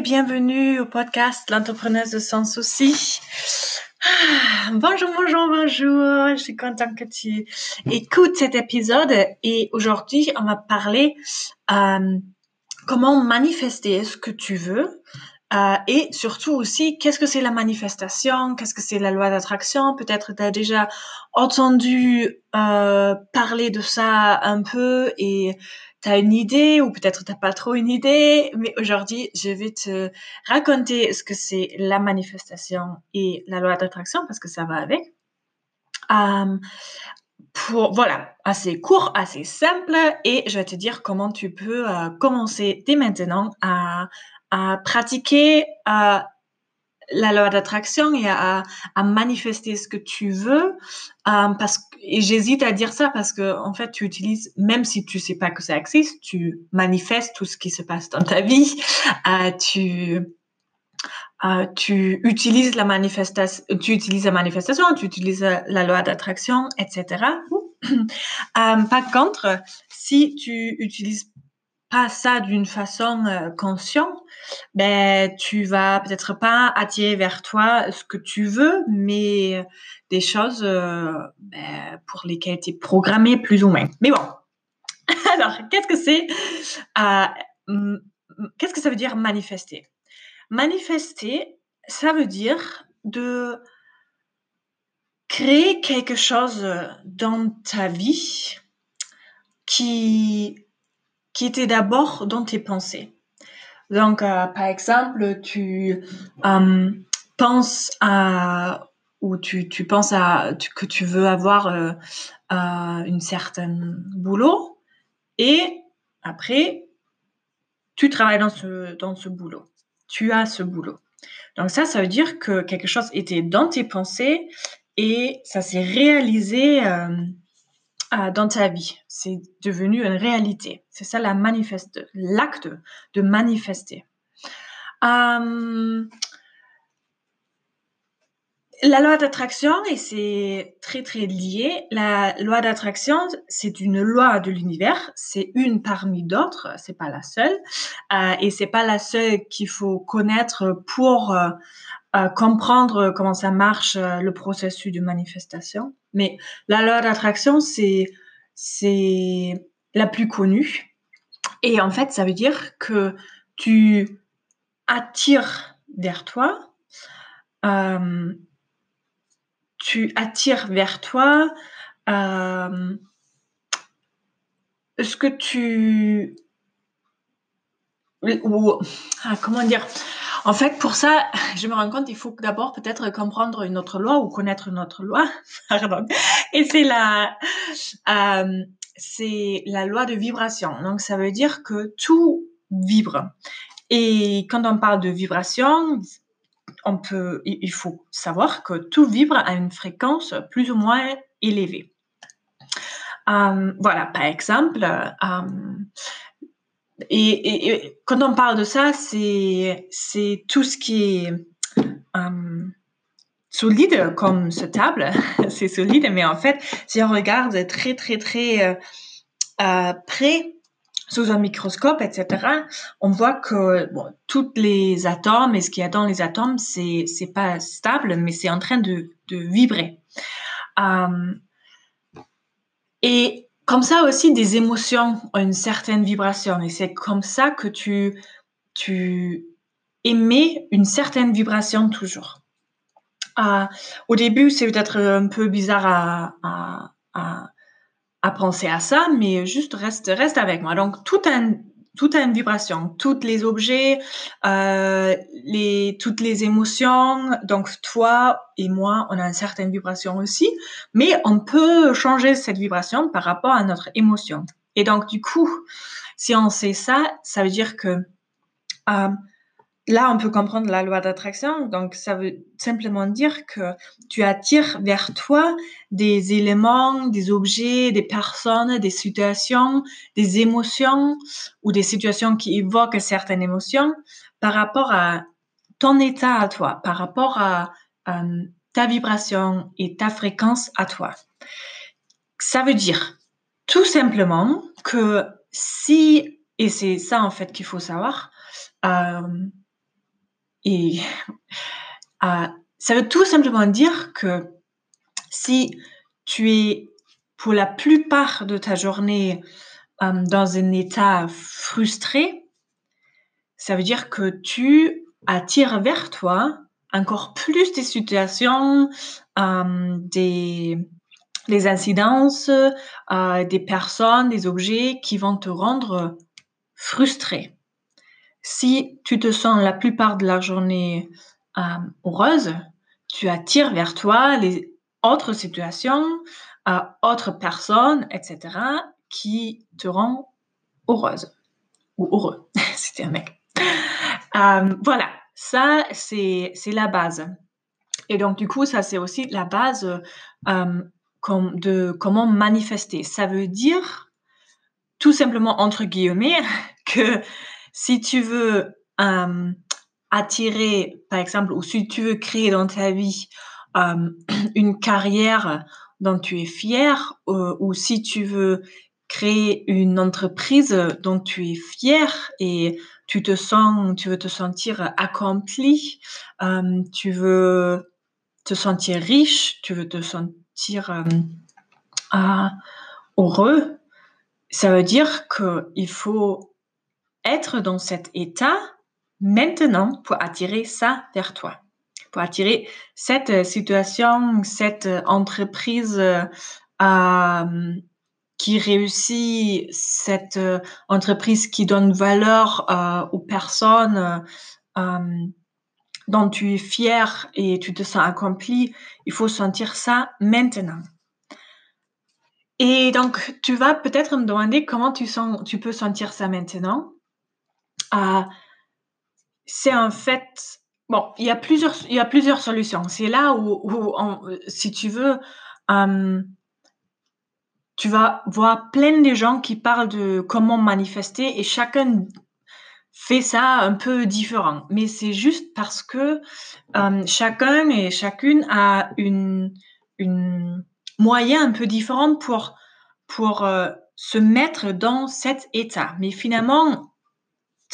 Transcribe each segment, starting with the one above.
bienvenue au podcast L'entrepreneuse sans souci. Ah, bonjour, bonjour, bonjour. Je suis contente que tu écoutes cet épisode et aujourd'hui on va parler euh, comment manifester ce que tu veux euh, et surtout aussi, qu'est-ce que c'est la manifestation Qu'est-ce que c'est la loi d'attraction Peut-être tu as déjà entendu euh, parler de ça un peu et tu as une idée ou peut-être tu pas trop une idée. Mais aujourd'hui, je vais te raconter ce que c'est la manifestation et la loi d'attraction parce que ça va avec. Pour, voilà, assez court, assez simple, et je vais te dire comment tu peux euh, commencer dès maintenant à, à pratiquer la loi d'attraction et à, à, manifester ce que tu veux. Euh, parce et j'hésite à dire ça parce que en fait, tu utilises, même si tu sais pas que ça existe, tu manifestes tout ce qui se passe dans ta vie. Euh, tu euh, tu utilises la manifestation, tu utilises la manifestation, tu utilises la loi d'attraction, etc. par contre, si tu utilises ça d'une façon euh, consciente, ben tu vas peut-être pas attirer vers toi ce que tu veux, mais des choses euh, ben, pour lesquelles tu es programmé plus ou moins. Mais bon. Alors, qu'est-ce que c'est euh, Qu'est-ce que ça veut dire manifester? Manifester, ça veut dire de créer quelque chose dans ta vie qui qui était d'abord dans tes pensées. Donc, euh, par exemple, tu euh, penses à ou tu, tu penses à que tu veux avoir euh, euh, une certaine boulot et après tu travailles dans ce dans ce boulot. Tu as ce boulot. Donc ça, ça veut dire que quelque chose était dans tes pensées et ça s'est réalisé dans ta vie. C'est devenu une réalité. C'est ça la manifeste, l'acte de manifester. Euh, la loi d'attraction, et c'est très très lié, la loi d'attraction, c'est une loi de l'univers, c'est une parmi d'autres, c'est pas la seule, euh, et c'est pas la seule qu'il faut connaître pour euh, euh, comprendre comment ça marche le processus de manifestation. Mais la loi d'attraction, c'est la plus connue. Et en fait, ça veut dire que tu attires vers toi, tu attires vers toi euh, ce que tu ou ah, comment dire? En fait, pour ça, je me rends compte, il faut d'abord peut-être comprendre une autre loi ou connaître une autre loi. Pardon. Et c'est la, euh, c'est la loi de vibration. Donc, ça veut dire que tout vibre. Et quand on parle de vibration, il faut savoir que tout vibre à une fréquence plus ou moins élevée. Euh, voilà, par exemple, euh, et, quand on parle de ça, c'est tout ce qui est euh, solide comme ce table, c'est solide, mais en fait, si on regarde très très très près sous un microscope, etc., on voit que tous les atomes et ce qu'il y a dans les atomes, c'est c'est pas stable, mais c'est en train de de vibrer. Euh, et comme ça aussi, des émotions ont une certaine vibration et c'est comme ça que tu, tu émets une certaine vibration toujours. Euh, au début, c'est peut-être un peu bizarre à, à, penser à ça, mais juste reste, reste avec moi. Donc, tout un, tout a une vibration, tous les objets, euh, les, toutes les émotions. Donc toi et moi, on a une certaine vibration aussi, mais on peut changer cette vibration par rapport à notre émotion. Et donc du coup, si on sait ça, ça veut dire que euh, Là, on peut comprendre la loi d'attraction. Donc, ça veut simplement dire que tu attires vers toi des éléments, des objets, des personnes, des situations, des émotions ou des situations qui évoquent certaines émotions par rapport à ton état à toi, par rapport à, ta vibration et ta fréquence à toi. Ça veut dire tout simplement que si, et c'est ça en fait qu'il faut savoir, euh, et euh, ça veut tout simplement dire que si tu es pour la plupart de ta journée euh, dans un état frustré, ça veut dire que tu attires vers toi encore plus des situations, euh, des, incidences, des personnes, des objets qui vont te rendre frustré. Si tu te sens la plupart de la journée euh, heureuse, tu attires vers toi les autres situations, euh, autres personnes, etc., qui te rendent heureuse ou heureux, si un mec. Euh, voilà, ça, c'est la base. Et donc, du coup, ça, c'est aussi la base de comment manifester. Ça veut dire, tout simplement, entre guillemets, que si tu veux attirer, par exemple, ou si tu veux créer dans ta vie une carrière dont tu es fier, ou si tu veux créer une entreprise dont tu es fier et tu te sens, tu veux te sentir accompli, tu veux te sentir riche, tu veux te sentir euh, heureux, ça veut dire qu'il faut être dans cet état maintenant pour attirer ça vers toi, pour attirer cette situation, cette entreprise euh, qui réussit, cette euh, entreprise qui donne valeur euh, aux personnes euh, dont tu es fier et tu te sens accompli, il faut sentir ça maintenant. Et donc, tu vas peut-être me demander comment tu peux sentir ça maintenant. C'est en fait, bon, il y a plusieurs, il y a plusieurs solutions. C'est là où, si tu veux, tu vas voir plein de gens qui parlent de comment manifester et chacun fait ça un peu différent. Mais c'est juste parce que euh, chacun et chacune a une moyen un peu différent pour, pour euh, se mettre dans cet état. Mais finalement,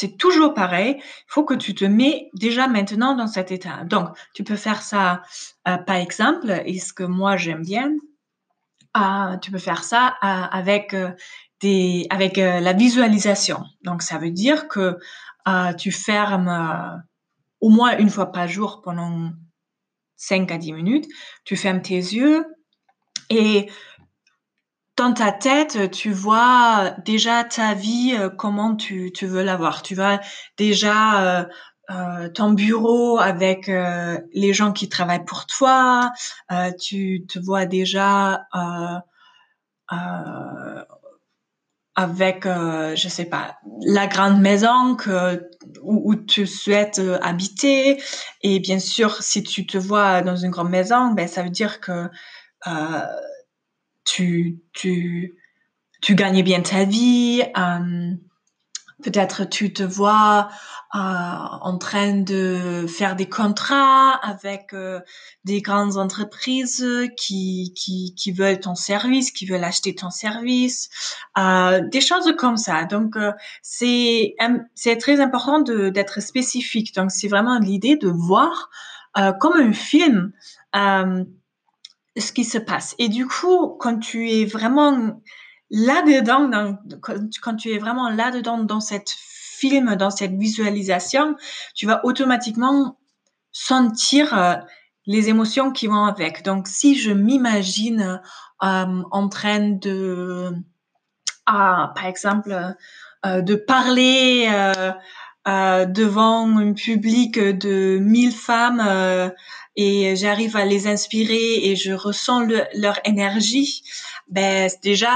c'est toujours pareil. Il faut que tu te mets déjà maintenant dans cet état. Donc, tu peux faire ça, euh, par exemple, et ce que moi j'aime bien, tu peux faire ça avec euh, des, avec euh, la visualisation. Donc, ça veut dire que tu fermes au moins une fois par jour pendant 5 à 10 minutes. Tu fermes tes yeux et dans ta tête, tu vois déjà ta vie, comment tu, tu veux l'avoir. Tu vas déjà euh, ton bureau avec euh, les gens qui travaillent pour toi, euh, tu te vois déjà avec, je sais pas, la grande maison que, où, tu souhaites habiter. Et bien sûr, si tu te vois dans une grande maison, ben ça veut dire que tu, tu, tu gagnes bien ta vie. Peut-être tu te vois euh, en train de faire des contrats avec euh, des grandes entreprises qui, qui, qui, veulent ton service, qui veulent acheter ton service, euh, des choses comme ça. Donc euh, c'est c'est très important d'être spécifique. Donc c'est vraiment l'idée de voir euh, comme un film ce qui se passe. Et du coup, quand tu es vraiment là-dedans, quand, tu es vraiment là-dedans dans cette film, dans cette visualisation, tu vas automatiquement sentir euh, les émotions qui vont avec. Donc, si je m'imagine euh, en train de, ah, par exemple, euh, de parler devant un public de 1000 femmes et j'arrive à les inspirer et je ressens leur énergie, ben déjà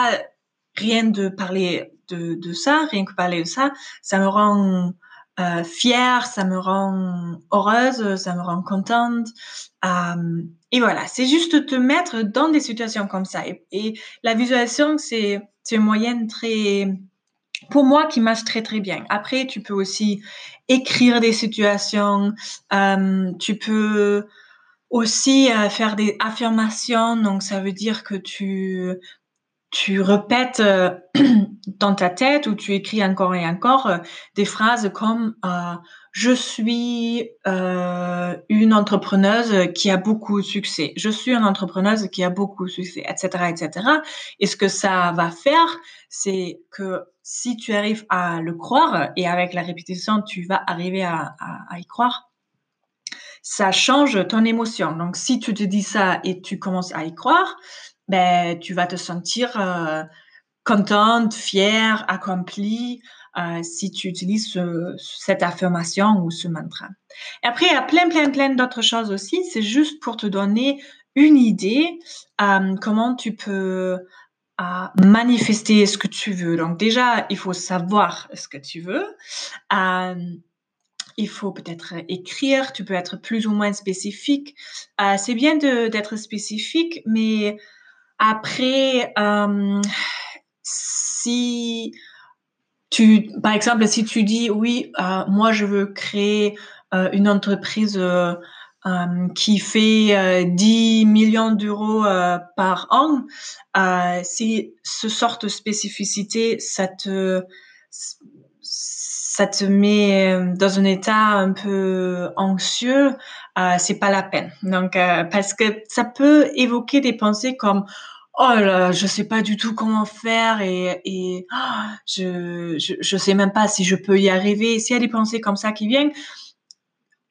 rien de parler de, de, ça, rien que parler de ça, ça me rend euh, fière, ça me rend heureuse, ça me rend contente. Euh, et voilà, c'est juste te mettre dans des situations comme ça. Et, la visualisation, c'est une moyenne très, pour moi, qui marche très très bien. Après, tu peux aussi écrire des situations, euh, tu peux aussi euh, faire des affirmations. Donc, ça veut dire que tu tu répètes dans ta tête ou tu écris encore et encore des phrases comme je suis euh, une entrepreneuse qui a beaucoup de succès. Je suis une entrepreneuse qui a beaucoup de succès, etc., etc. Et ce que ça va faire, c'est que si tu arrives à le croire et avec la répétition, tu vas arriver à, y croire, ça change ton émotion. Donc, si tu te dis ça et tu commences à y croire, ben, tu vas te sentir euh, contente, fière, accomplie, euh, si tu utilises cette affirmation ou ce mantra. Et après, il y a plein, plein, plein d'autres choses aussi. C'est juste pour te donner une idée euh, comment tu peux euh, manifester ce que tu veux. Donc déjà, il faut savoir ce que tu veux. il faut peut-être écrire, tu peux être plus ou moins spécifique. c'est bien d'être spécifique, mais après, si tu, par exemple, si tu dis oui, euh, moi je veux créer euh, une entreprise euh, qui fait 10 millions d'euros par an, si ce sort de spécificité, ça te ça te met dans un état un peu anxieux, c'est pas la peine. Donc parce que ça peut évoquer des pensées comme oh là, je sais pas du tout comment faire et, et oh, je, je, je sais même pas si je peux y arriver. S'il y a des pensées comme ça qui viennent,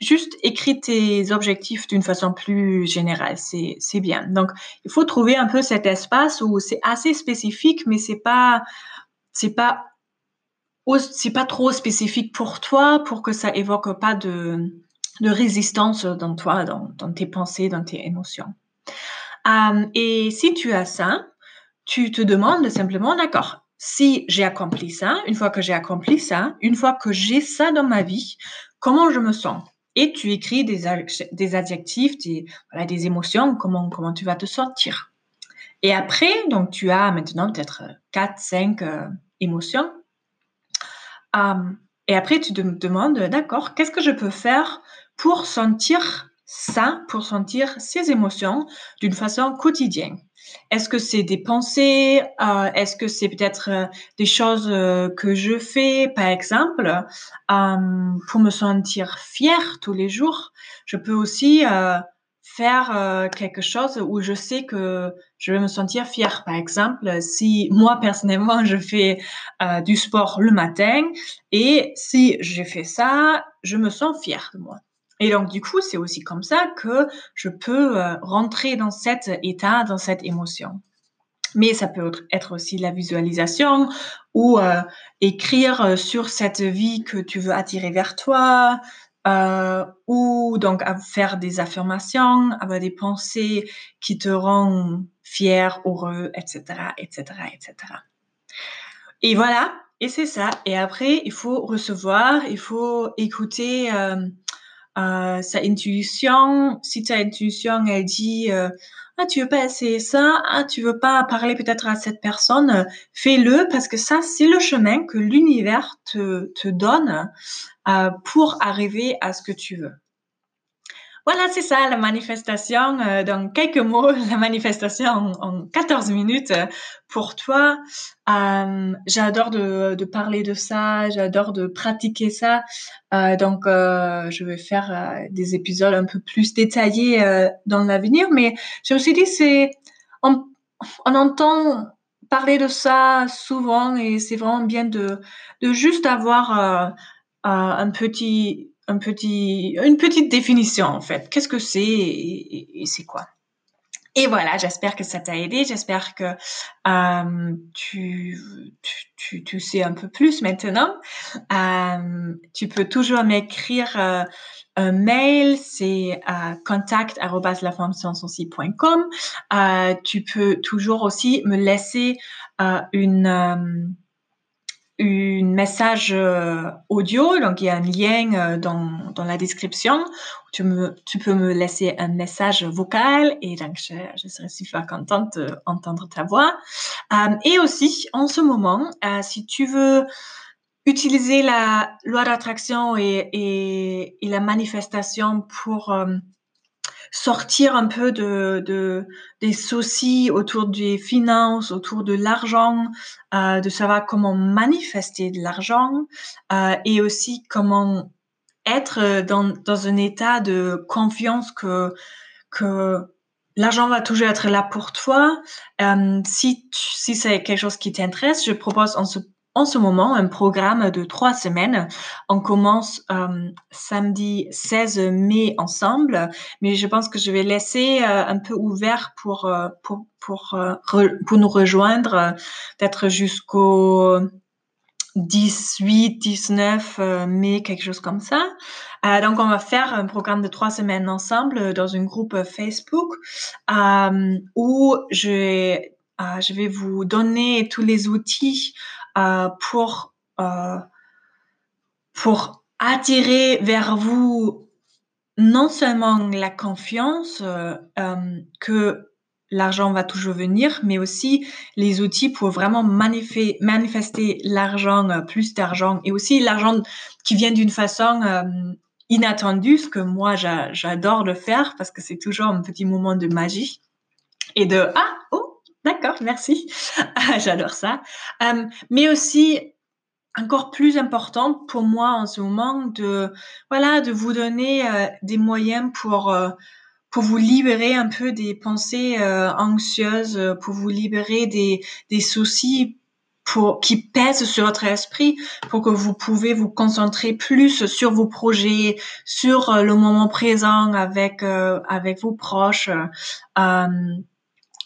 juste écris tes objectifs d'une façon plus générale, c'est bien. Donc il faut trouver un peu cet espace où c'est assez spécifique, mais c'est pas c'est pas c'est pas trop spécifique pour toi pour que ça évoque pas de de résistance dans toi, dans, dans tes pensées, dans tes émotions. Euh, et si tu as ça, tu te demandes simplement, d'accord, si j'ai accompli ça, une fois que j'ai accompli ça, une fois que j'ai ça dans ma vie, comment je me sens? Et tu écris des, adjectifs, des, voilà, émotions, comment, tu vas te sentir. Et après, donc tu as maintenant peut-être 4, 5 euh, émotions. Euh, et après, tu te demandes, d'accord, qu'est-ce que je peux faire pour sentir ça pour sentir ses émotions d'une façon quotidienne? Est-ce que c'est des pensées euh, Est-ce que c'est peut-être euh, des choses euh, que je fais, par exemple, pour me sentir fière tous les jours Je peux aussi faire quelque chose où je sais que je vais me sentir fière. Par exemple, si moi personnellement je fais du sport le matin et si j'ai fait ça, je me sens fière de moi. Et donc, du coup, c'est aussi comme ça que je peux euh, rentrer dans cet état, dans cette émotion. Mais ça peut être aussi la visualisation ou euh, écrire euh, sur cette vie que tu veux attirer vers toi, ou donc faire des affirmations, avoir des pensées qui te rendent fier, heureux, etc., etc., etc. Et voilà, et c'est ça. Et après, il faut recevoir, il faut écouter sa intuition, si ta intuition elle dit euh, ah tu veux pas essayer ça, ah tu veux pas parler peut-être à cette personne, fais-le parce que ça c'est le chemin que l'univers te, te donne euh, pour arriver à ce que tu veux. Voilà, c'est ça, la manifestation. Euh, dans quelques mots, la manifestation en, 14 minutes euh, pour toi. Euh, j'adore de, de, parler de ça, j'adore de pratiquer ça. Euh, donc, euh, je vais faire des épisodes un peu plus détaillés dans l'avenir. Mais je me suis dit, c'est on, on entend parler de ça souvent et c'est vraiment bien de, de juste avoir un petit un petit, une petite définition en fait. Qu'est-ce que c'est et, c'est quoi? Et voilà, j'espère que ça t'a aidé. J'espère que euh, tu, tu, sais un peu plus maintenant. Euh, tu peux toujours m'écrire euh, un mail, c'est euh, contact@lafemmescience.com. Euh, tu peux toujours aussi me laisser euh, une un message euh, audio, donc il y a un lien euh, dans, dans la description. Tu, me, tu peux me laisser un message vocal et donc je, je serai super contente d'entendre ta voix. Euh, et aussi, en ce moment, si tu veux utiliser la loi d'attraction et, et, la manifestation pour sortir un peu de, de des soucis autour des finances, autour de l'argent, euh, de savoir comment manifester de l'argent euh, et aussi comment être dans, dans un état de confiance que que l'argent va toujours être là pour toi. Euh, si si c'est quelque chose qui t'intéresse, je propose en ce en ce moment un programme de trois semaines. On commence euh, samedi 16 mai ensemble, mais je pense que je vais laisser euh, un peu ouvert pour euh, pour pour pour nous rejoindre peut-être jusqu'au 18, 19 mai, quelque chose comme ça. Donc, on va faire un programme de trois semaines ensemble dans un groupe Facebook où je, je vais vous donner tous les outils pour euh, pour attirer vers vous non seulement la confiance euh, que l'argent va toujours venir, mais aussi les outils pour vraiment manifester l'argent, plus d'argent, et aussi l'argent qui vient d'une façon euh, inattendue, ce que moi j'adore le faire parce que c'est toujours un petit moment de magie et de ah oh D'accord, merci. J'adore ça. Mais aussi, encore plus important pour moi en ce moment, de voilà, de vous donner des moyens pour pour vous libérer un peu des pensées anxieuses, pour vous libérer des des soucis pour qui pèsent sur votre esprit, pour que vous pouvez vous concentrer plus sur vos projets, sur le moment présent avec avec vos proches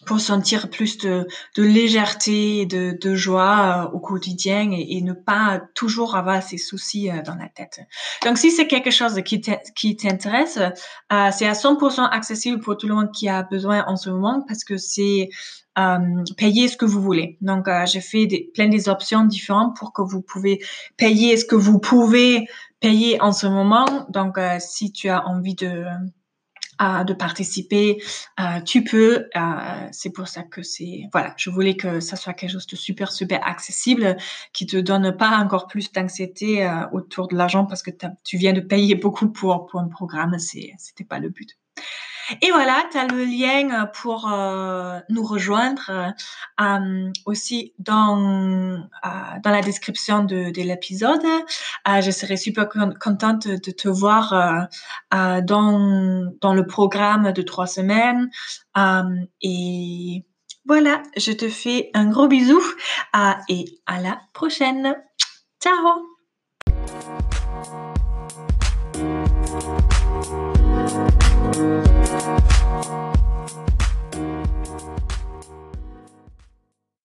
pour sentir plus de, de légèreté et de, de joie euh, au quotidien et, et, ne pas toujours avoir ces soucis euh, dans la tête. Donc, si c'est quelque chose qui t'intéresse, euh, c'est à 100% accessible pour tout le monde qui a besoin en ce moment parce que c'est euh, payer ce que vous voulez. Donc, euh, j'ai fait des, plein des options différentes pour que vous pouvez payer ce que vous pouvez payer en ce moment. Donc, si tu as envie de de participer, euh, tu peux. Euh, c'est pour ça que c'est voilà. Je voulais que ça soit quelque chose de super super accessible, qui te donne pas encore plus d'anxiété euh, autour de l'argent parce que tu viens de payer beaucoup pour pour un programme. C'était pas le but. Et voilà, tu as le lien pour euh, nous rejoindre euh, aussi dans, euh, dans la description de, de l'épisode. Euh, je serais super contente de te voir euh, dans, dans le programme de trois semaines. et voilà, je te fais un gros bisou et à la prochaine. Ciao